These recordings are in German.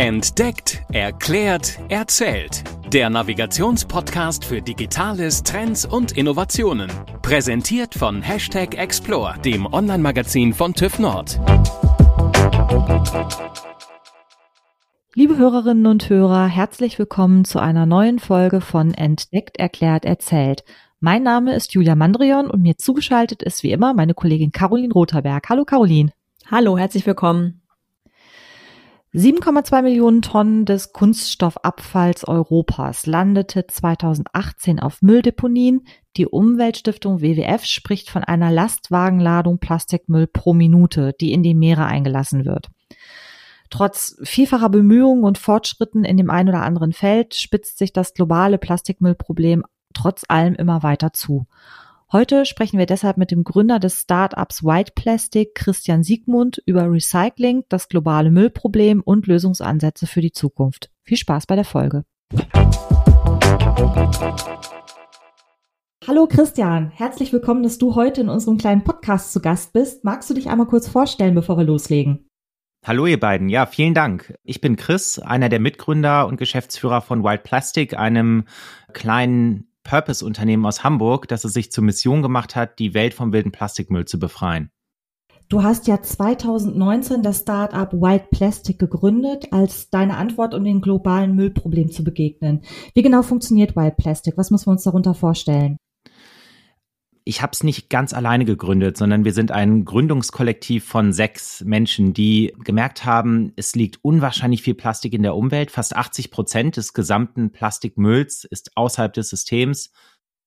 Entdeckt, erklärt, erzählt. Der Navigationspodcast für Digitales, Trends und Innovationen. Präsentiert von Hashtag Explore, dem Online-Magazin von TÜV Nord. Liebe Hörerinnen und Hörer, herzlich willkommen zu einer neuen Folge von Entdeckt, erklärt, erzählt. Mein Name ist Julia Mandrion und mir zugeschaltet ist wie immer meine Kollegin Caroline Rotherberg. Hallo Caroline. Hallo, herzlich willkommen. 7,2 Millionen Tonnen des Kunststoffabfalls Europas landete 2018 auf Mülldeponien. Die Umweltstiftung WWF spricht von einer Lastwagenladung Plastikmüll pro Minute, die in die Meere eingelassen wird. Trotz vielfacher Bemühungen und Fortschritten in dem einen oder anderen Feld spitzt sich das globale Plastikmüllproblem trotz allem immer weiter zu. Heute sprechen wir deshalb mit dem Gründer des Startups White Plastic, Christian Siegmund, über Recycling, das globale Müllproblem und Lösungsansätze für die Zukunft. Viel Spaß bei der Folge. Hallo Christian, herzlich willkommen, dass du heute in unserem kleinen Podcast zu Gast bist. Magst du dich einmal kurz vorstellen, bevor wir loslegen? Hallo ihr beiden, ja, vielen Dank. Ich bin Chris, einer der Mitgründer und Geschäftsführer von White Plastic, einem kleinen Purpose-Unternehmen aus Hamburg, das es sich zur Mission gemacht hat, die Welt vom wilden Plastikmüll zu befreien. Du hast ja 2019 das Startup White Plastic gegründet, als deine Antwort, um dem globalen Müllproblem zu begegnen. Wie genau funktioniert White Plastic? Was müssen wir uns darunter vorstellen? Ich habe es nicht ganz alleine gegründet, sondern wir sind ein Gründungskollektiv von sechs Menschen, die gemerkt haben, es liegt unwahrscheinlich viel Plastik in der Umwelt. Fast 80 Prozent des gesamten Plastikmülls ist außerhalb des Systems.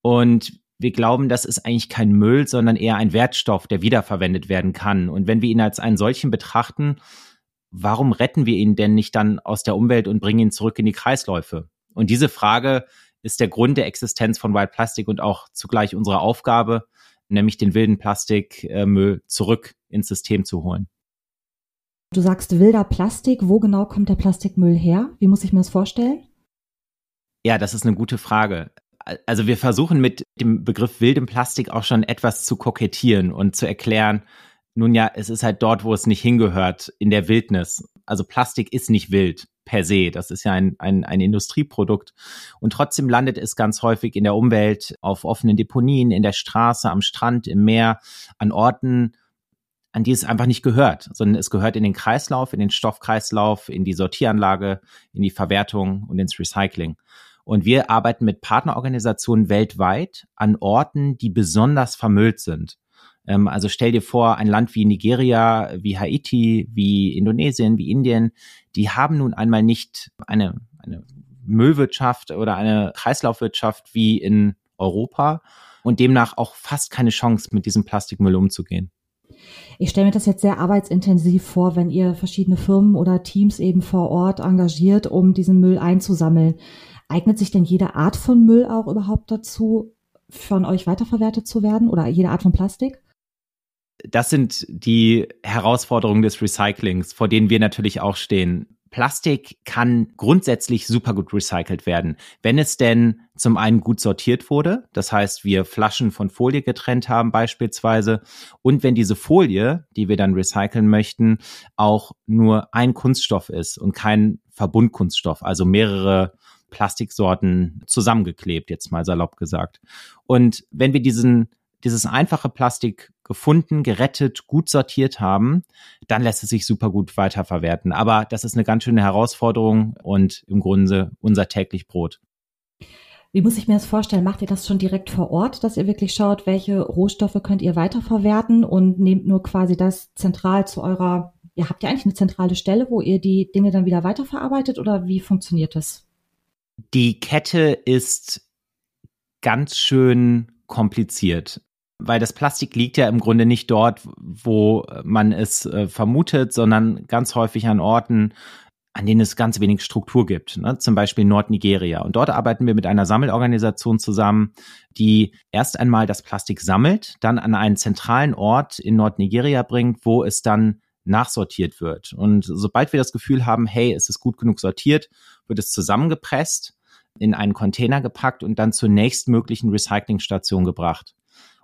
Und wir glauben, das ist eigentlich kein Müll, sondern eher ein Wertstoff, der wiederverwendet werden kann. Und wenn wir ihn als einen solchen betrachten, warum retten wir ihn denn nicht dann aus der Umwelt und bringen ihn zurück in die Kreisläufe? Und diese Frage ist der Grund der Existenz von Wild Plastic und auch zugleich unsere Aufgabe, nämlich den wilden Plastikmüll zurück ins System zu holen. Du sagst wilder Plastik. Wo genau kommt der Plastikmüll her? Wie muss ich mir das vorstellen? Ja, das ist eine gute Frage. Also wir versuchen mit dem Begriff wildem Plastik auch schon etwas zu kokettieren und zu erklären, nun ja, es ist halt dort, wo es nicht hingehört, in der Wildnis. Also Plastik ist nicht wild per se. Das ist ja ein, ein, ein Industrieprodukt. Und trotzdem landet es ganz häufig in der Umwelt, auf offenen Deponien, in der Straße, am Strand, im Meer, an Orten, an die es einfach nicht gehört, sondern es gehört in den Kreislauf, in den Stoffkreislauf, in die Sortieranlage, in die Verwertung und ins Recycling. Und wir arbeiten mit Partnerorganisationen weltweit an Orten, die besonders vermüllt sind. Ähm, also stell dir vor, ein Land wie Nigeria, wie Haiti, wie Indonesien, wie Indien, die haben nun einmal nicht eine, eine Müllwirtschaft oder eine Kreislaufwirtschaft wie in Europa und demnach auch fast keine Chance, mit diesem Plastikmüll umzugehen. Ich stelle mir das jetzt sehr arbeitsintensiv vor, wenn ihr verschiedene Firmen oder Teams eben vor Ort engagiert, um diesen Müll einzusammeln. Eignet sich denn jede Art von Müll auch überhaupt dazu, von euch weiterverwertet zu werden oder jede Art von Plastik? Das sind die Herausforderungen des Recyclings, vor denen wir natürlich auch stehen. Plastik kann grundsätzlich super gut recycelt werden, wenn es denn zum einen gut sortiert wurde, das heißt, wir Flaschen von Folie getrennt haben beispielsweise, und wenn diese Folie, die wir dann recyceln möchten, auch nur ein Kunststoff ist und kein Verbundkunststoff, also mehrere Plastiksorten zusammengeklebt, jetzt mal salopp gesagt. Und wenn wir diesen dieses einfache Plastik gefunden, gerettet, gut sortiert haben, dann lässt es sich super gut weiterverwerten. Aber das ist eine ganz schöne Herausforderung und im Grunde unser täglich Brot. Wie muss ich mir das vorstellen? Macht ihr das schon direkt vor Ort, dass ihr wirklich schaut, welche Rohstoffe könnt ihr weiterverwerten und nehmt nur quasi das zentral zu eurer, ja, habt ihr eigentlich eine zentrale Stelle, wo ihr die Dinge dann wieder weiterverarbeitet oder wie funktioniert das? Die Kette ist ganz schön kompliziert weil das Plastik liegt ja im Grunde nicht dort, wo man es äh, vermutet, sondern ganz häufig an Orten, an denen es ganz wenig Struktur gibt, ne? zum Beispiel Nordnigeria. Und dort arbeiten wir mit einer Sammelorganisation zusammen, die erst einmal das Plastik sammelt, dann an einen zentralen Ort in Nordnigeria bringt, wo es dann nachsortiert wird. Und sobald wir das Gefühl haben, hey, es ist gut genug sortiert, wird es zusammengepresst, in einen Container gepackt und dann zur nächstmöglichen Recyclingstation gebracht.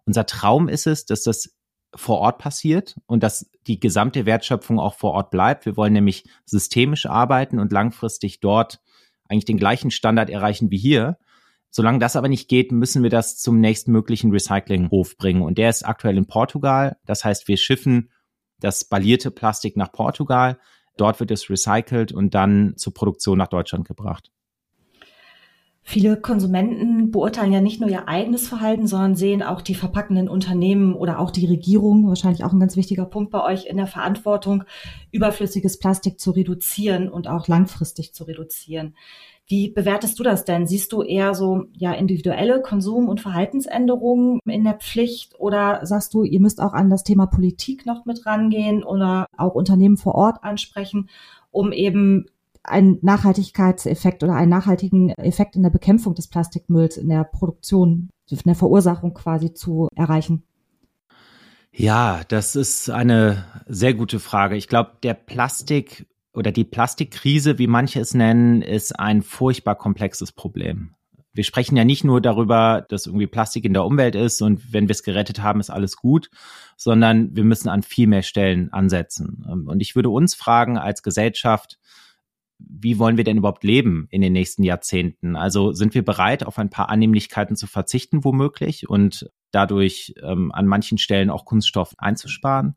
Unser Traum ist es, dass das vor Ort passiert und dass die gesamte Wertschöpfung auch vor Ort bleibt. Wir wollen nämlich systemisch arbeiten und langfristig dort eigentlich den gleichen Standard erreichen wie hier. Solange das aber nicht geht, müssen wir das zum nächstmöglichen Recyclinghof bringen. Und der ist aktuell in Portugal. Das heißt, wir schiffen das ballierte Plastik nach Portugal. Dort wird es recycelt und dann zur Produktion nach Deutschland gebracht. Viele Konsumenten beurteilen ja nicht nur ihr eigenes Verhalten, sondern sehen auch die verpackenden Unternehmen oder auch die Regierung, wahrscheinlich auch ein ganz wichtiger Punkt bei euch, in der Verantwortung, überflüssiges Plastik zu reduzieren und auch langfristig zu reduzieren. Wie bewertest du das denn? Siehst du eher so ja individuelle Konsum- und Verhaltensänderungen in der Pflicht oder sagst du, ihr müsst auch an das Thema Politik noch mit rangehen oder auch Unternehmen vor Ort ansprechen, um eben einen Nachhaltigkeitseffekt oder einen nachhaltigen Effekt in der Bekämpfung des Plastikmülls, in der Produktion, in der Verursachung quasi zu erreichen? Ja, das ist eine sehr gute Frage. Ich glaube, der Plastik oder die Plastikkrise, wie manche es nennen, ist ein furchtbar komplexes Problem. Wir sprechen ja nicht nur darüber, dass irgendwie Plastik in der Umwelt ist und wenn wir es gerettet haben, ist alles gut, sondern wir müssen an viel mehr Stellen ansetzen. Und ich würde uns fragen als Gesellschaft, wie wollen wir denn überhaupt leben in den nächsten Jahrzehnten? Also sind wir bereit, auf ein paar Annehmlichkeiten zu verzichten, womöglich, und dadurch ähm, an manchen Stellen auch Kunststoff einzusparen?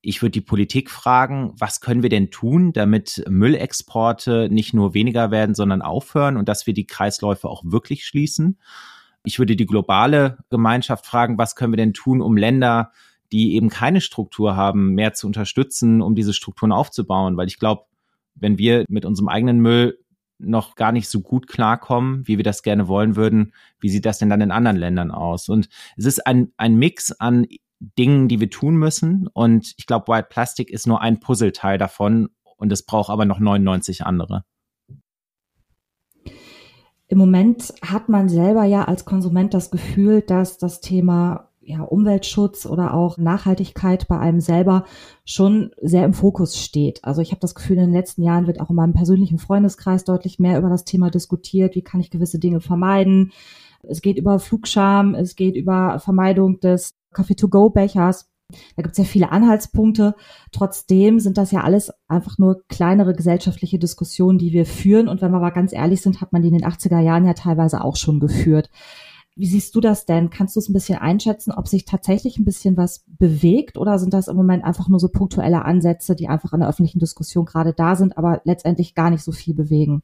Ich würde die Politik fragen, was können wir denn tun, damit Müllexporte nicht nur weniger werden, sondern aufhören und dass wir die Kreisläufe auch wirklich schließen? Ich würde die globale Gemeinschaft fragen, was können wir denn tun, um Länder, die eben keine Struktur haben, mehr zu unterstützen, um diese Strukturen aufzubauen? Weil ich glaube, wenn wir mit unserem eigenen Müll noch gar nicht so gut klarkommen, wie wir das gerne wollen würden, wie sieht das denn dann in anderen Ländern aus? Und es ist ein, ein Mix an Dingen, die wir tun müssen. Und ich glaube, White Plastic ist nur ein Puzzleteil davon und es braucht aber noch 99 andere. Im Moment hat man selber ja als Konsument das Gefühl, dass das Thema ja, Umweltschutz oder auch Nachhaltigkeit bei einem selber schon sehr im Fokus steht. Also ich habe das Gefühl, in den letzten Jahren wird auch in meinem persönlichen Freundeskreis deutlich mehr über das Thema diskutiert. Wie kann ich gewisse Dinge vermeiden? Es geht über Flugscham, es geht über Vermeidung des Coffee-to-go-Bechers. Da gibt es ja viele Anhaltspunkte. Trotzdem sind das ja alles einfach nur kleinere gesellschaftliche Diskussionen, die wir führen. Und wenn wir aber ganz ehrlich sind, hat man die in den 80er Jahren ja teilweise auch schon geführt. Wie siehst du das denn? Kannst du es ein bisschen einschätzen, ob sich tatsächlich ein bisschen was bewegt oder sind das im Moment einfach nur so punktuelle Ansätze, die einfach in der öffentlichen Diskussion gerade da sind, aber letztendlich gar nicht so viel bewegen?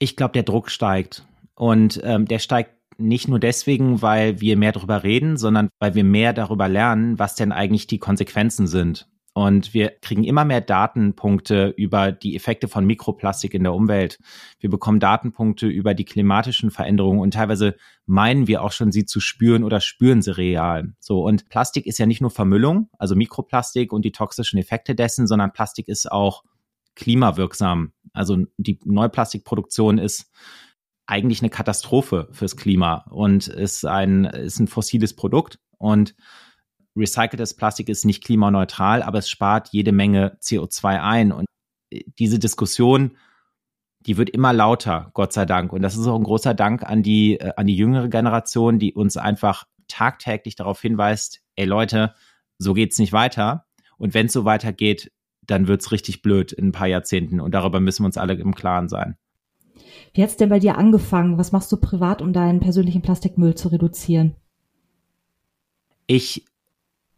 Ich glaube, der Druck steigt. Und ähm, der steigt nicht nur deswegen, weil wir mehr darüber reden, sondern weil wir mehr darüber lernen, was denn eigentlich die Konsequenzen sind. Und wir kriegen immer mehr Datenpunkte über die Effekte von Mikroplastik in der Umwelt. Wir bekommen Datenpunkte über die klimatischen Veränderungen und teilweise meinen wir auch schon, sie zu spüren oder spüren sie real. So. Und Plastik ist ja nicht nur Vermüllung, also Mikroplastik und die toxischen Effekte dessen, sondern Plastik ist auch klimawirksam. Also die Neuplastikproduktion ist eigentlich eine Katastrophe fürs Klima und ist ein, ist ein fossiles Produkt und recyceltes Plastik ist nicht klimaneutral, aber es spart jede Menge CO2 ein. Und äh, diese Diskussion, die wird immer lauter, Gott sei Dank. Und das ist auch ein großer Dank an die, äh, an die jüngere Generation, die uns einfach tagtäglich darauf hinweist, ey Leute, so geht's nicht weiter. Und wenn es so weitergeht, dann wird's richtig blöd in ein paar Jahrzehnten. Und darüber müssen wir uns alle im Klaren sein. Wie hat's denn bei dir angefangen? Was machst du privat, um deinen persönlichen Plastikmüll zu reduzieren? Ich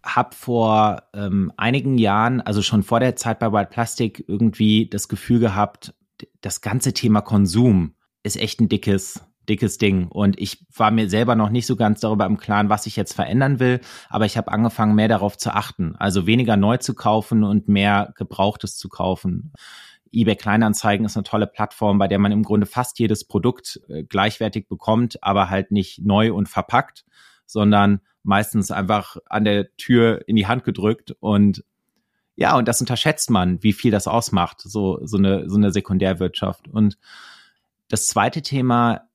habe vor ähm, einigen Jahren, also schon vor der Zeit bei White Plastic, irgendwie das Gefühl gehabt, das ganze Thema Konsum ist echt ein dickes, dickes Ding. Und ich war mir selber noch nicht so ganz darüber im Klaren, was ich jetzt verändern will. Aber ich habe angefangen, mehr darauf zu achten. Also weniger neu zu kaufen und mehr Gebrauchtes zu kaufen. eBay Kleinanzeigen ist eine tolle Plattform, bei der man im Grunde fast jedes Produkt äh, gleichwertig bekommt, aber halt nicht neu und verpackt, sondern meistens einfach an der Tür in die Hand gedrückt und ja, und das unterschätzt man, wie viel das ausmacht, so, so eine, so eine Sekundärwirtschaft. Und das zweite Thema,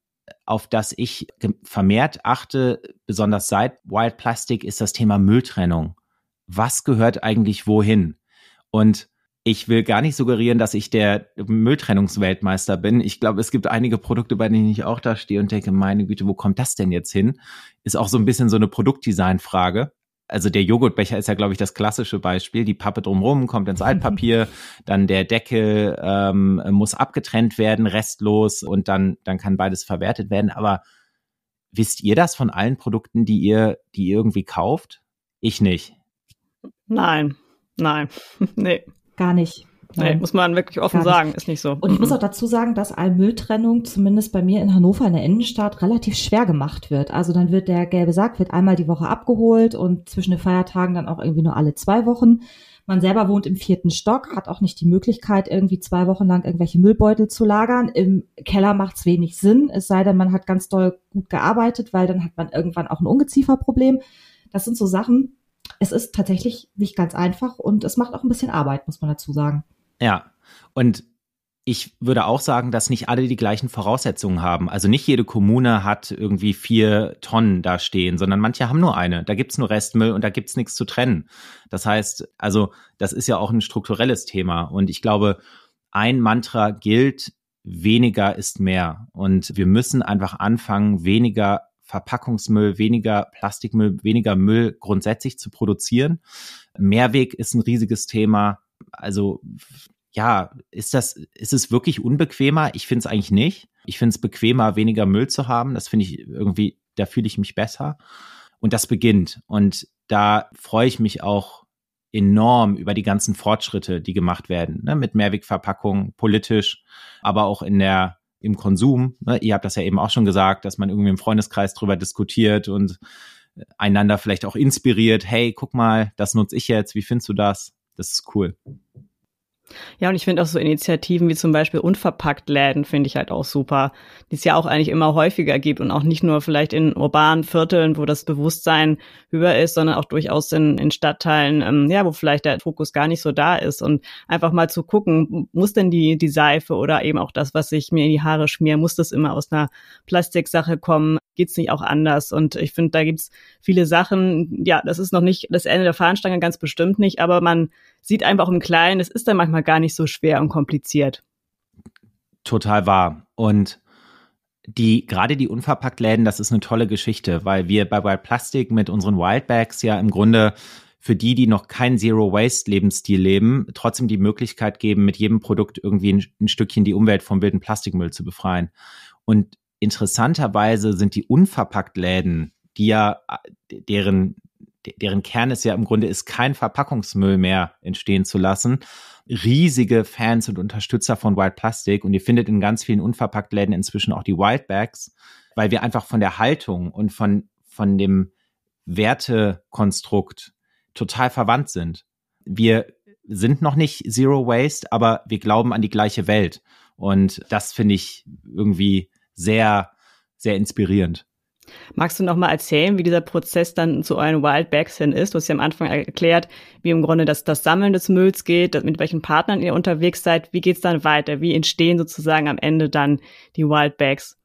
auf das ich vermehrt achte, besonders seit Wild Plastic, ist das Thema Mülltrennung. Was gehört eigentlich wohin? Und ich will gar nicht suggerieren, dass ich der Mülltrennungsweltmeister bin. Ich glaube, es gibt einige Produkte, bei denen ich auch da stehe und denke, meine Güte, wo kommt das denn jetzt hin? Ist auch so ein bisschen so eine Produktdesign-Frage. also der Joghurtbecher ist ja, glaube ich, das klassische Beispiel. Die Pappe drumherum kommt ins Altpapier, dann der Deckel ähm, muss abgetrennt werden, restlos und dann, dann kann beides verwertet werden. Aber wisst ihr das von allen Produkten, die ihr, die ihr irgendwie kauft? Ich nicht. Nein, nein, nee. Gar nicht. Nee, muss man wirklich offen sagen, ist nicht so. Und ich muss auch dazu sagen, dass Allmülltrennung zumindest bei mir in Hannover in der Innenstadt relativ schwer gemacht wird. Also dann wird der gelbe Sack wird einmal die Woche abgeholt und zwischen den Feiertagen dann auch irgendwie nur alle zwei Wochen. Man selber wohnt im vierten Stock, hat auch nicht die Möglichkeit, irgendwie zwei Wochen lang irgendwelche Müllbeutel zu lagern. Im Keller macht es wenig Sinn, es sei denn, man hat ganz doll gut gearbeitet, weil dann hat man irgendwann auch ein Ungezieferproblem. Das sind so Sachen. Es ist tatsächlich nicht ganz einfach und es macht auch ein bisschen Arbeit, muss man dazu sagen. Ja, und ich würde auch sagen, dass nicht alle die gleichen Voraussetzungen haben. Also nicht jede Kommune hat irgendwie vier Tonnen da stehen, sondern manche haben nur eine. Da gibt's nur Restmüll und da gibt's nichts zu trennen. Das heißt, also das ist ja auch ein strukturelles Thema. Und ich glaube, ein Mantra gilt, weniger ist mehr. Und wir müssen einfach anfangen, weniger Verpackungsmüll, weniger Plastikmüll, weniger Müll grundsätzlich zu produzieren. Mehrweg ist ein riesiges Thema also ja, ist das, ist es wirklich unbequemer? Ich finde es eigentlich nicht. Ich finde es bequemer, weniger Müll zu haben. Das finde ich irgendwie, da fühle ich mich besser. Und das beginnt. Und da freue ich mich auch enorm über die ganzen Fortschritte, die gemacht werden, ne? mit Mehrwegverpackungen, politisch, aber auch in der, im Konsum. Ne? Ihr habt das ja eben auch schon gesagt, dass man irgendwie im Freundeskreis drüber diskutiert und einander vielleicht auch inspiriert. Hey, guck mal, das nutze ich jetzt. Wie findest du das? Das ist cool. Ja, und ich finde auch so Initiativen wie zum Beispiel unverpackt Läden finde ich halt auch super, die es ja auch eigentlich immer häufiger gibt und auch nicht nur vielleicht in urbanen Vierteln, wo das Bewusstsein höher ist, sondern auch durchaus in, in Stadtteilen, ähm, ja, wo vielleicht der Fokus gar nicht so da ist und einfach mal zu gucken, muss denn die, die Seife oder eben auch das, was ich mir in die Haare schmiere, muss das immer aus einer Plastiksache kommen? Geht's nicht auch anders? Und ich finde, da gibt's viele Sachen, ja, das ist noch nicht das Ende der Fahnenstange, ganz bestimmt nicht, aber man sieht einfach im Kleinen, es ist dann manchmal gar nicht so schwer und kompliziert. Total wahr. Und die, gerade die Unverpacktläden, das ist eine tolle Geschichte, weil wir bei Wild Plastic mit unseren Wildbags ja im Grunde für die, die noch keinen Zero-Waste-Lebensstil leben, trotzdem die Möglichkeit geben, mit jedem Produkt irgendwie ein, ein Stückchen die Umwelt vom wilden Plastikmüll zu befreien. Und interessanterweise sind die unverpackt Läden, die ja, deren, deren Kern ist ja im Grunde ist, kein Verpackungsmüll mehr entstehen zu lassen, riesige Fans und Unterstützer von Wild Plastic und ihr findet in ganz vielen unverpackt Läden inzwischen auch die Wild Bags, weil wir einfach von der Haltung und von, von dem Wertekonstrukt total verwandt sind. Wir sind noch nicht Zero Waste, aber wir glauben an die gleiche Welt. Und das finde ich irgendwie sehr, sehr inspirierend. Magst du noch mal erzählen, wie dieser Prozess dann zu euren Wildbacks hin ist? Du hast ja am Anfang erklärt, wie im Grunde das, das Sammeln des Mülls geht, mit welchen Partnern ihr unterwegs seid. Wie geht's dann weiter? Wie entstehen sozusagen am Ende dann die Wildbacks?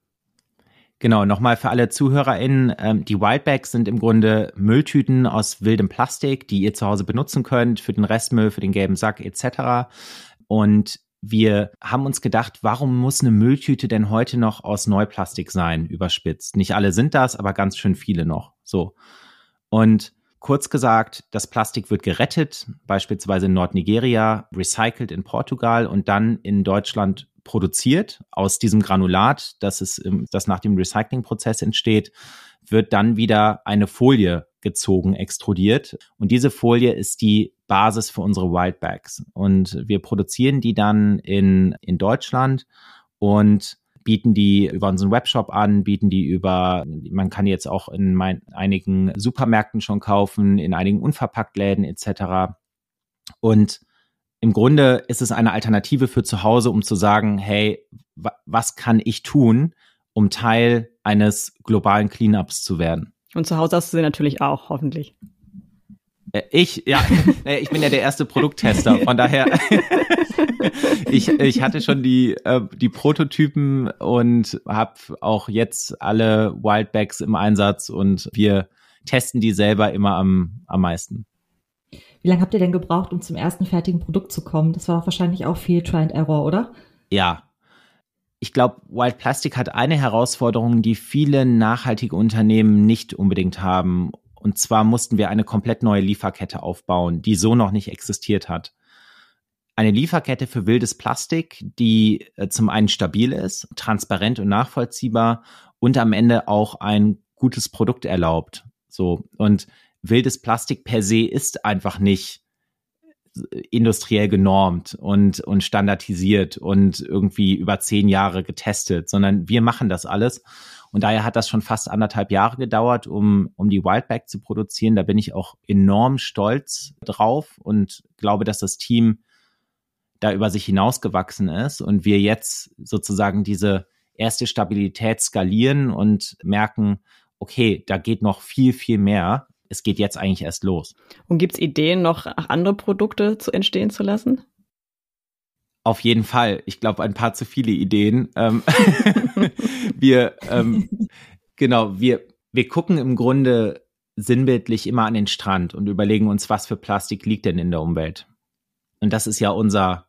Genau, nochmal für alle ZuhörerInnen, ähm, die Wildbags sind im Grunde Mülltüten aus wildem Plastik, die ihr zu Hause benutzen könnt für den Restmüll, für den gelben Sack etc. Und wir haben uns gedacht, warum muss eine Mülltüte denn heute noch aus Neuplastik sein, überspitzt? Nicht alle sind das, aber ganz schön viele noch. So. Und kurz gesagt, das Plastik wird gerettet, beispielsweise in Nordnigeria, recycelt in Portugal und dann in Deutschland produziert aus diesem Granulat, das, ist, das nach dem Recyclingprozess entsteht, wird dann wieder eine Folie gezogen, extrudiert. Und diese Folie ist die Basis für unsere Wildbags. Und wir produzieren die dann in, in Deutschland und bieten die über unseren Webshop an, bieten die über, man kann jetzt auch in mein, einigen Supermärkten schon kaufen, in einigen Unverpacktläden etc. Und im Grunde ist es eine Alternative für zu Hause, um zu sagen, hey, was kann ich tun, um Teil eines globalen Cleanups zu werden? Und zu Hause hast du sie natürlich auch, hoffentlich. Äh, ich, ja, ich bin ja der erste Produkttester, von daher, ich, ich hatte schon die, äh, die Prototypen und habe auch jetzt alle Wildbacks im Einsatz und wir testen die selber immer am, am meisten. Wie lange habt ihr denn gebraucht, um zum ersten fertigen Produkt zu kommen? Das war doch wahrscheinlich auch viel Try and Error, oder? Ja, ich glaube, Wild Plastic hat eine Herausforderung, die viele nachhaltige Unternehmen nicht unbedingt haben. Und zwar mussten wir eine komplett neue Lieferkette aufbauen, die so noch nicht existiert hat. Eine Lieferkette für wildes Plastik, die äh, zum einen stabil ist, transparent und nachvollziehbar und am Ende auch ein gutes Produkt erlaubt. So. Und wildes Plastik per se ist einfach nicht industriell genormt und, und standardisiert und irgendwie über zehn Jahre getestet, sondern wir machen das alles. Und daher hat das schon fast anderthalb Jahre gedauert, um, um die Wildback zu produzieren. Da bin ich auch enorm stolz drauf und glaube, dass das Team da über sich hinausgewachsen ist und wir jetzt sozusagen diese erste Stabilität skalieren und merken, okay, da geht noch viel, viel mehr es geht jetzt eigentlich erst los. Und gibt es Ideen, noch andere Produkte zu entstehen zu lassen? Auf jeden Fall. Ich glaube, ein paar zu viele Ideen. Ähm, wir, ähm, genau, wir, wir gucken im Grunde sinnbildlich immer an den Strand und überlegen uns, was für Plastik liegt denn in der Umwelt. Und das ist ja unser,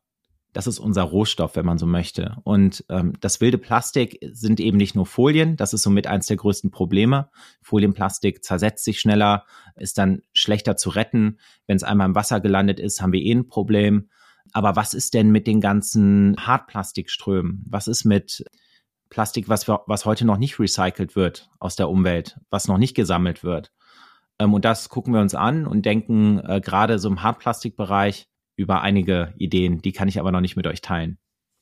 das ist unser Rohstoff, wenn man so möchte. Und ähm, das wilde Plastik sind eben nicht nur Folien, das ist somit eins der größten Probleme. Folienplastik zersetzt sich schneller, ist dann schlechter zu retten. Wenn es einmal im Wasser gelandet ist, haben wir eh ein Problem. Aber was ist denn mit den ganzen Hartplastikströmen? Was ist mit Plastik, was, was heute noch nicht recycelt wird aus der Umwelt, was noch nicht gesammelt wird? Ähm, und das gucken wir uns an und denken äh, gerade so im Hartplastikbereich, über einige Ideen, die kann ich aber noch nicht mit euch teilen.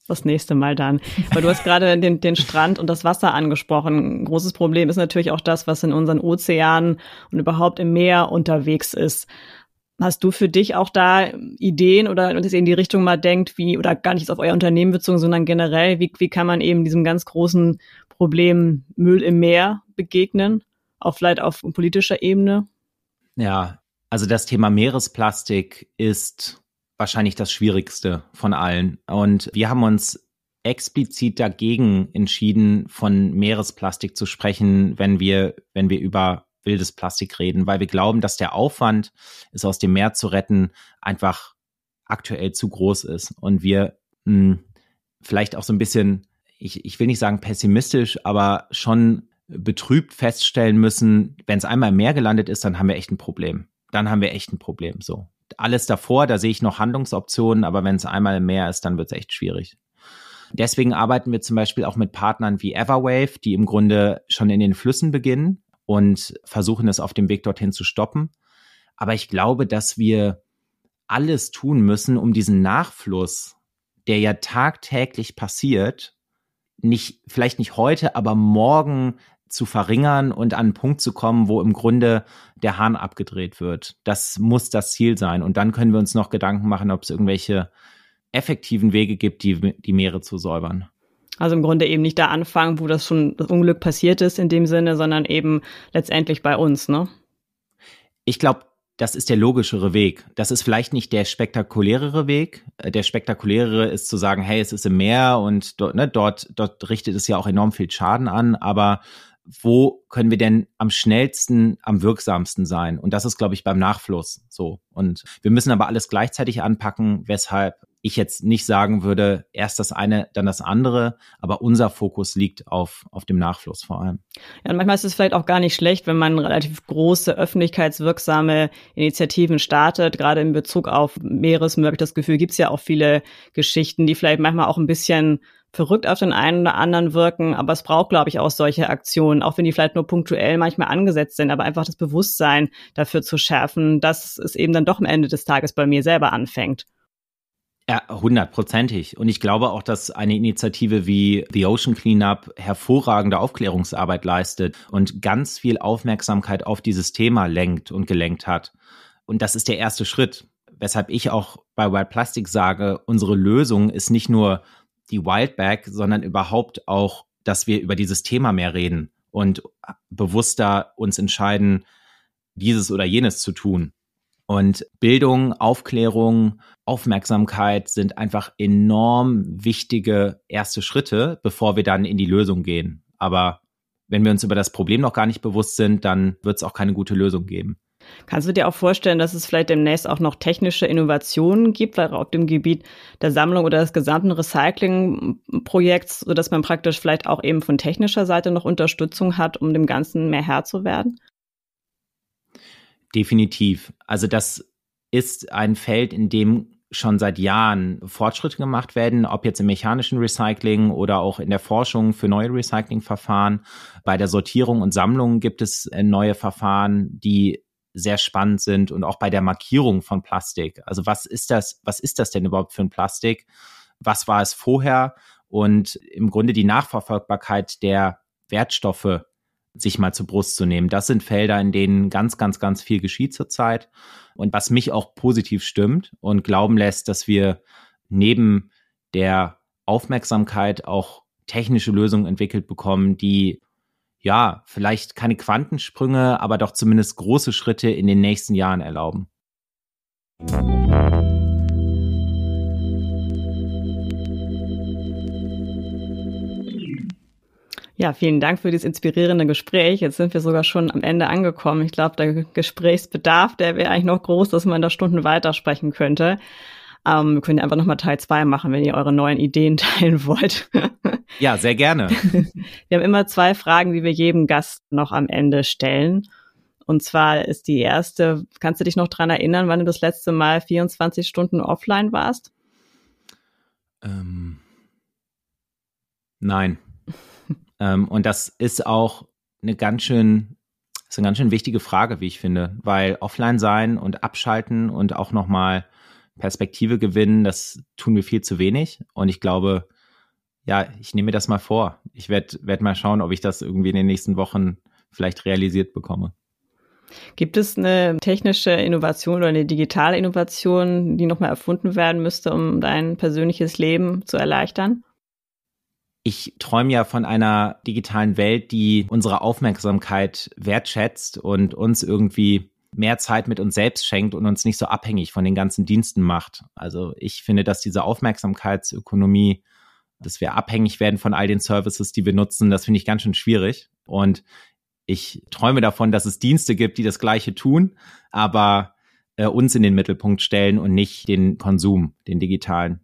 Das nächste Mal dann. Weil du hast gerade den, den Strand und das Wasser angesprochen. Ein großes Problem ist natürlich auch das, was in unseren Ozeanen und überhaupt im Meer unterwegs ist. Hast du für dich auch da Ideen oder dass ihr in die Richtung mal denkt, wie, oder gar nicht auf euer Unternehmen bezogen, sondern generell, wie, wie kann man eben diesem ganz großen Problem Müll im Meer begegnen? Auch vielleicht auf politischer Ebene? Ja, also das Thema Meeresplastik ist wahrscheinlich das Schwierigste von allen. Und wir haben uns explizit dagegen entschieden, von Meeresplastik zu sprechen, wenn wir, wenn wir über wildes Plastik reden, weil wir glauben, dass der Aufwand, es aus dem Meer zu retten, einfach aktuell zu groß ist. Und wir mh, hm, vielleicht auch so ein bisschen, ich, ich will nicht sagen pessimistisch, aber schon betrübt feststellen müssen, wenn es einmal im Meer gelandet ist, dann haben wir echt ein Problem. Dann haben wir echt ein Problem. So alles davor, da sehe ich noch Handlungsoptionen, aber wenn es einmal mehr ist, dann wird es echt schwierig. Deswegen arbeiten wir zum Beispiel auch mit Partnern wie Everwave, die im Grunde schon in den Flüssen beginnen und versuchen es auf dem Weg dorthin zu stoppen. Aber ich glaube, dass wir alles tun müssen, um diesen Nachfluss, der ja tagtäglich passiert, nicht, vielleicht nicht heute, aber morgen zu verringern und an einen Punkt zu kommen, wo im Grunde der Hahn abgedreht wird. Das muss das Ziel sein. Und dann können wir uns noch Gedanken machen, ob es irgendwelche effektiven Wege gibt, die, die Meere zu säubern. Also im Grunde eben nicht da anfangen, wo das schon das Unglück passiert ist in dem Sinne, sondern eben letztendlich bei uns, ne? Ich glaube, das ist der logischere Weg. Das ist vielleicht nicht der spektakulärere Weg. Der spektakulärere ist zu sagen, hey, es ist im Meer und dort, ne, dort, dort richtet es ja auch enorm viel Schaden an, aber wo können wir denn am schnellsten, am wirksamsten sein? Und das ist, glaube ich, beim Nachfluss so. Und wir müssen aber alles gleichzeitig anpacken, weshalb ich jetzt nicht sagen würde, erst das eine, dann das andere, aber unser Fokus liegt auf, auf dem Nachfluss vor allem. Ja, und manchmal ist es vielleicht auch gar nicht schlecht, wenn man relativ große öffentlichkeitswirksame Initiativen startet, gerade in Bezug auf Meeresmüll, habe ich das Gefühl, gibt es ja auch viele Geschichten, die vielleicht manchmal auch ein bisschen verrückt auf den einen oder anderen wirken, aber es braucht, glaube ich, auch solche Aktionen, auch wenn die vielleicht nur punktuell manchmal angesetzt sind, aber einfach das Bewusstsein dafür zu schärfen, dass es eben dann doch am Ende des Tages bei mir selber anfängt. Ja, hundertprozentig. Und ich glaube auch, dass eine Initiative wie The Ocean Cleanup hervorragende Aufklärungsarbeit leistet und ganz viel Aufmerksamkeit auf dieses Thema lenkt und gelenkt hat. Und das ist der erste Schritt, weshalb ich auch bei Wild Plastic sage, unsere Lösung ist nicht nur die Wildback, sondern überhaupt auch, dass wir über dieses Thema mehr reden und bewusster uns entscheiden, dieses oder jenes zu tun. Und Bildung, Aufklärung, Aufmerksamkeit sind einfach enorm wichtige erste Schritte, bevor wir dann in die Lösung gehen. Aber wenn wir uns über das Problem noch gar nicht bewusst sind, dann wird es auch keine gute Lösung geben. Kannst du dir auch vorstellen, dass es vielleicht demnächst auch noch technische Innovationen gibt, weil auf dem Gebiet der Sammlung oder des gesamten Recyclingprojekts, sodass man praktisch vielleicht auch eben von technischer Seite noch Unterstützung hat, um dem Ganzen mehr Herr zu werden? Definitiv. Also das ist ein Feld, in dem schon seit Jahren Fortschritte gemacht werden, ob jetzt im mechanischen Recycling oder auch in der Forschung für neue Recyclingverfahren. Bei der Sortierung und Sammlung gibt es äh, neue Verfahren, die sehr spannend sind und auch bei der Markierung von Plastik. Also was ist das, was ist das denn überhaupt für ein Plastik? Was war es vorher? Und im Grunde die Nachverfolgbarkeit der Wertstoffe sich mal zur Brust zu nehmen. Das sind Felder, in denen ganz, ganz, ganz viel geschieht zurzeit. Und was mich auch positiv stimmt und glauben lässt, dass wir neben der Aufmerksamkeit auch technische Lösungen entwickelt bekommen, die ja, vielleicht keine Quantensprünge, aber doch zumindest große Schritte in den nächsten Jahren erlauben. Ja, vielen Dank für dieses inspirierende Gespräch. Jetzt sind wir sogar schon am Ende angekommen. Ich glaube, der Gesprächsbedarf, der wäre eigentlich noch groß, dass man da Stunden weitersprechen könnte. Ähm, wir können einfach nochmal Teil zwei machen, wenn ihr eure neuen Ideen teilen wollt. ja, sehr gerne. Wir haben immer zwei Fragen, die wir jedem Gast noch am Ende stellen. Und zwar ist die erste, kannst du dich noch dran erinnern, wann du das letzte Mal 24 Stunden offline warst? Ähm, nein. Ähm, und das ist auch eine ganz schön, ist eine ganz schön wichtige Frage, wie ich finde, weil offline sein und abschalten und auch nochmal Perspektive gewinnen, das tun wir viel zu wenig. Und ich glaube, ja, ich nehme mir das mal vor. Ich werde werd mal schauen, ob ich das irgendwie in den nächsten Wochen vielleicht realisiert bekomme. Gibt es eine technische Innovation oder eine digitale Innovation, die nochmal erfunden werden müsste, um dein persönliches Leben zu erleichtern? Ich träume ja von einer digitalen Welt, die unsere Aufmerksamkeit wertschätzt und uns irgendwie mehr Zeit mit uns selbst schenkt und uns nicht so abhängig von den ganzen Diensten macht. Also ich finde, dass diese Aufmerksamkeitsökonomie, dass wir abhängig werden von all den Services, die wir nutzen, das finde ich ganz schön schwierig. Und ich träume davon, dass es Dienste gibt, die das Gleiche tun, aber äh, uns in den Mittelpunkt stellen und nicht den Konsum, den digitalen.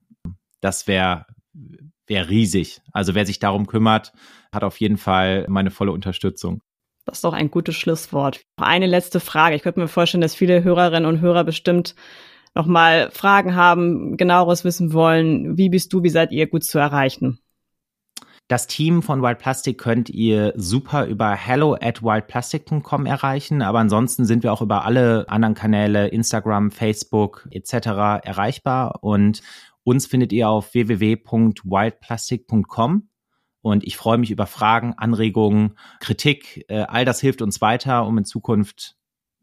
Das wäre wäre riesig. Also wer sich darum kümmert, hat auf jeden Fall meine volle Unterstützung. Das ist doch ein gutes Schlusswort. Eine letzte Frage. Ich könnte mir vorstellen, dass viele Hörerinnen und Hörer bestimmt nochmal Fragen haben, genaueres wissen wollen. Wie bist du, wie seid ihr gut zu erreichen? Das Team von Wild Plastic könnt ihr super über hello at wildplastic.com erreichen, aber ansonsten sind wir auch über alle anderen Kanäle, Instagram, Facebook etc. erreichbar und uns findet ihr auf www.wildplastic.com. Und ich freue mich über Fragen, Anregungen, Kritik. Äh, all das hilft uns weiter, um in Zukunft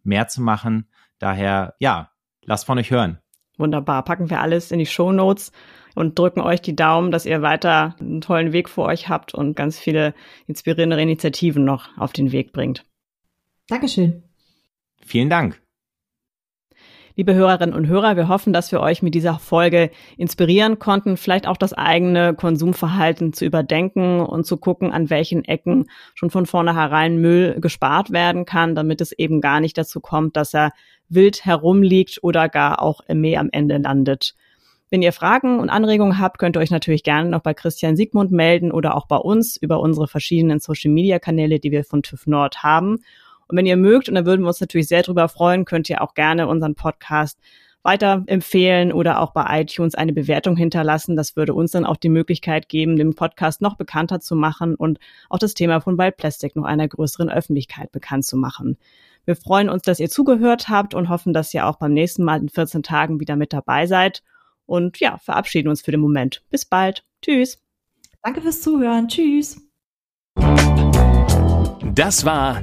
mehr zu machen. Daher, ja, lasst von euch hören. Wunderbar. Packen wir alles in die Show Notes und drücken euch die Daumen, dass ihr weiter einen tollen Weg vor euch habt und ganz viele inspirierende Initiativen noch auf den Weg bringt. Dankeschön. Vielen Dank. Liebe Hörerinnen und Hörer, wir hoffen, dass wir euch mit dieser Folge inspirieren konnten, vielleicht auch das eigene Konsumverhalten zu überdenken und zu gucken, an welchen Ecken schon von vornherein Müll gespart werden kann, damit es eben gar nicht dazu kommt, dass er wild herumliegt oder gar auch im Meer am Ende landet. Wenn ihr Fragen und Anregungen habt, könnt ihr euch natürlich gerne noch bei Christian Siegmund melden oder auch bei uns über unsere verschiedenen Social-Media-Kanäle, die wir von TÜV Nord haben. Und wenn ihr mögt, und da würden wir uns natürlich sehr drüber freuen, könnt ihr auch gerne unseren Podcast weiterempfehlen oder auch bei iTunes eine Bewertung hinterlassen. Das würde uns dann auch die Möglichkeit geben, den Podcast noch bekannter zu machen und auch das Thema von Wild Plastic noch einer größeren Öffentlichkeit bekannt zu machen. Wir freuen uns, dass ihr zugehört habt und hoffen, dass ihr auch beim nächsten Mal in 14 Tagen wieder mit dabei seid. Und ja, verabschieden uns für den Moment. Bis bald. Tschüss. Danke fürs Zuhören. Tschüss. Das war